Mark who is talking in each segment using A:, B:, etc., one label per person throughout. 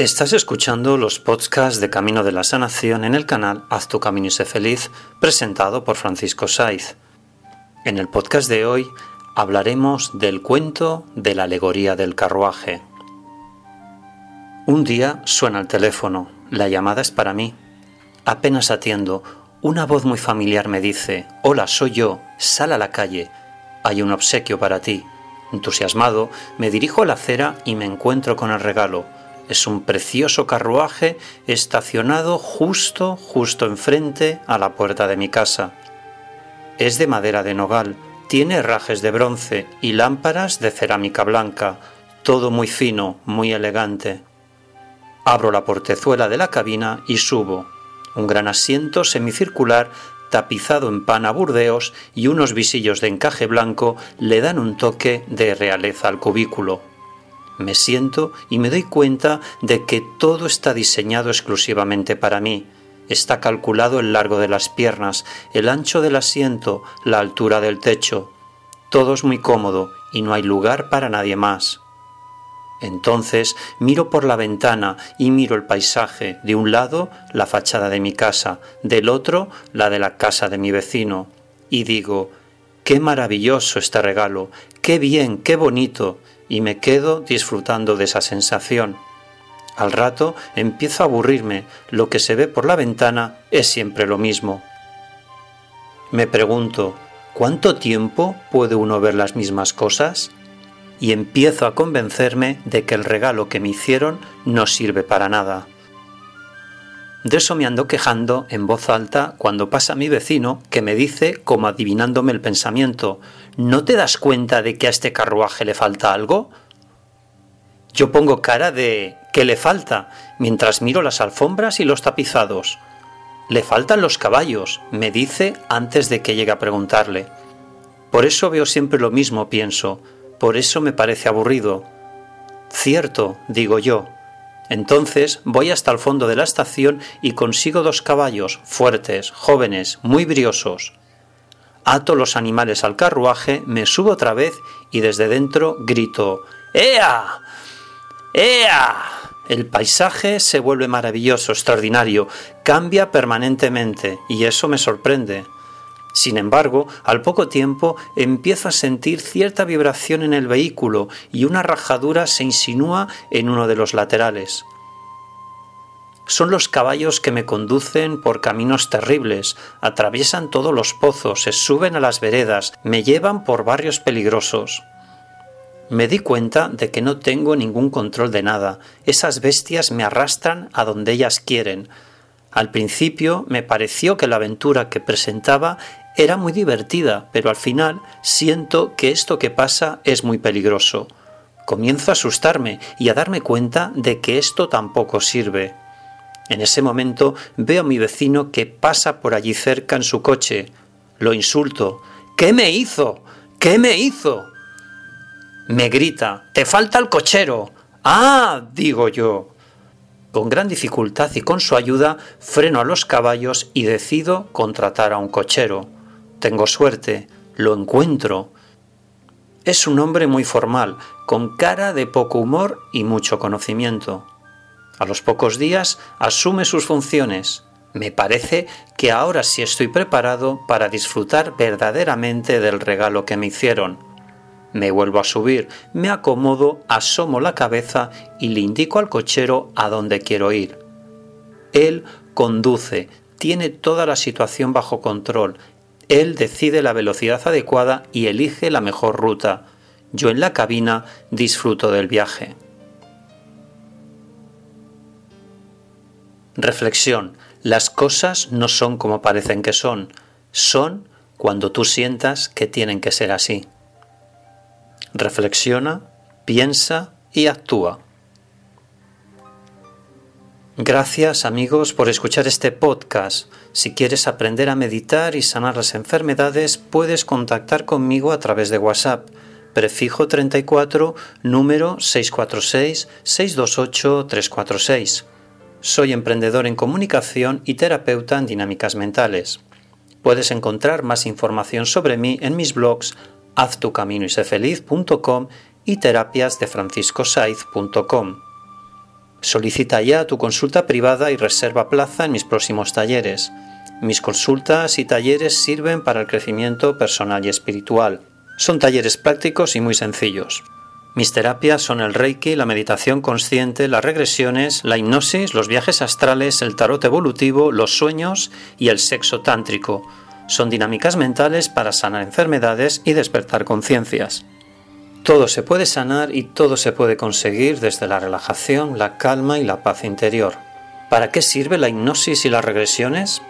A: Estás escuchando los podcasts de Camino de la Sanación en el canal Haz tu camino y sé feliz, presentado por Francisco Saiz. En el podcast de hoy hablaremos del cuento de la alegoría del carruaje. Un día suena el teléfono, la llamada es para mí. Apenas atiendo, una voz muy familiar me dice, Hola, soy yo, sal a la calle, hay un obsequio para ti. Entusiasmado, me dirijo a la acera y me encuentro con el regalo es un precioso carruaje estacionado justo, justo enfrente a la puerta de mi casa. Es de madera de nogal, tiene herrajes de bronce y lámparas de cerámica blanca, todo muy fino, muy elegante. Abro la portezuela de la cabina y subo. Un gran asiento semicircular tapizado en pana burdeos y unos visillos de encaje blanco le dan un toque de realeza al cubículo. Me siento y me doy cuenta de que todo está diseñado exclusivamente para mí. Está calculado el largo de las piernas, el ancho del asiento, la altura del techo. Todo es muy cómodo y no hay lugar para nadie más. Entonces miro por la ventana y miro el paisaje, de un lado la fachada de mi casa, del otro la de la casa de mi vecino, y digo, qué maravilloso este regalo, qué bien, qué bonito, y me quedo disfrutando de esa sensación. Al rato empiezo a aburrirme, lo que se ve por la ventana es siempre lo mismo. Me pregunto, ¿cuánto tiempo puede uno ver las mismas cosas? Y empiezo a convencerme de que el regalo que me hicieron no sirve para nada. De eso me ando quejando en voz alta cuando pasa mi vecino que me dice, como adivinándome el pensamiento, ¿no te das cuenta de que a este carruaje le falta algo? Yo pongo cara de ¿qué le falta? mientras miro las alfombras y los tapizados. Le faltan los caballos, me dice antes de que llegue a preguntarle. Por eso veo siempre lo mismo, pienso, por eso me parece aburrido. Cierto, digo yo, entonces voy hasta el fondo de la estación y consigo dos caballos fuertes, jóvenes, muy briosos. Ato los animales al carruaje, me subo otra vez y desde dentro grito ¡Ea! ¡Ea! El paisaje se vuelve maravilloso, extraordinario, cambia permanentemente y eso me sorprende. Sin embargo, al poco tiempo empiezo a sentir cierta vibración en el vehículo y una rajadura se insinúa en uno de los laterales. Son los caballos que me conducen por caminos terribles, atraviesan todos los pozos, se suben a las veredas, me llevan por barrios peligrosos. Me di cuenta de que no tengo ningún control de nada, esas bestias me arrastran a donde ellas quieren, al principio me pareció que la aventura que presentaba era muy divertida, pero al final siento que esto que pasa es muy peligroso. Comienzo a asustarme y a darme cuenta de que esto tampoco sirve. En ese momento veo a mi vecino que pasa por allí cerca en su coche. Lo insulto. ¿Qué me hizo? ¿Qué me hizo? Me grita. Te falta el cochero. Ah, digo yo. Con gran dificultad y con su ayuda freno a los caballos y decido contratar a un cochero. Tengo suerte, lo encuentro. Es un hombre muy formal, con cara de poco humor y mucho conocimiento. A los pocos días asume sus funciones. Me parece que ahora sí estoy preparado para disfrutar verdaderamente del regalo que me hicieron. Me vuelvo a subir, me acomodo, asomo la cabeza y le indico al cochero a dónde quiero ir. Él conduce, tiene toda la situación bajo control, él decide la velocidad adecuada y elige la mejor ruta. Yo en la cabina disfruto del viaje. Reflexión. Las cosas no son como parecen que son, son cuando tú sientas que tienen que ser así. Reflexiona, piensa y actúa. Gracias amigos por escuchar este podcast. Si quieres aprender a meditar y sanar las enfermedades, puedes contactar conmigo a través de WhatsApp, prefijo 34, número 646-628-346. Soy emprendedor en comunicación y terapeuta en dinámicas mentales. Puedes encontrar más información sobre mí en mis blogs haztucaminoysefeliz.com y terapiasdefranciscosaiz.com. Solicita ya tu consulta privada y reserva plaza en mis próximos talleres. Mis consultas y talleres sirven para el crecimiento personal y espiritual. Son talleres prácticos y muy sencillos. Mis terapias son el Reiki, la meditación consciente, las regresiones, la hipnosis, los viajes astrales, el tarot evolutivo, los sueños y el sexo tántrico. Son dinámicas mentales para sanar enfermedades y despertar conciencias. Todo se puede sanar y todo se puede conseguir desde la relajación, la calma y la paz interior. ¿Para qué sirve la hipnosis y las regresiones?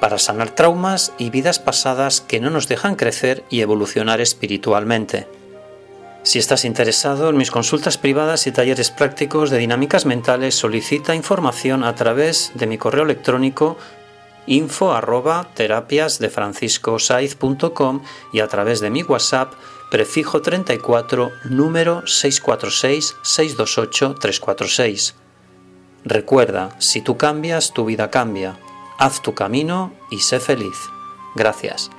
A: Para sanar traumas y vidas pasadas que no nos dejan crecer y evolucionar espiritualmente. Si estás interesado en mis consultas privadas y talleres prácticos de dinámicas mentales, solicita información a través de mi correo electrónico info arroba y a través de mi WhatsApp prefijo 34 número 646-628-346. Recuerda, si tú cambias, tu vida cambia. Haz tu camino y sé feliz. Gracias.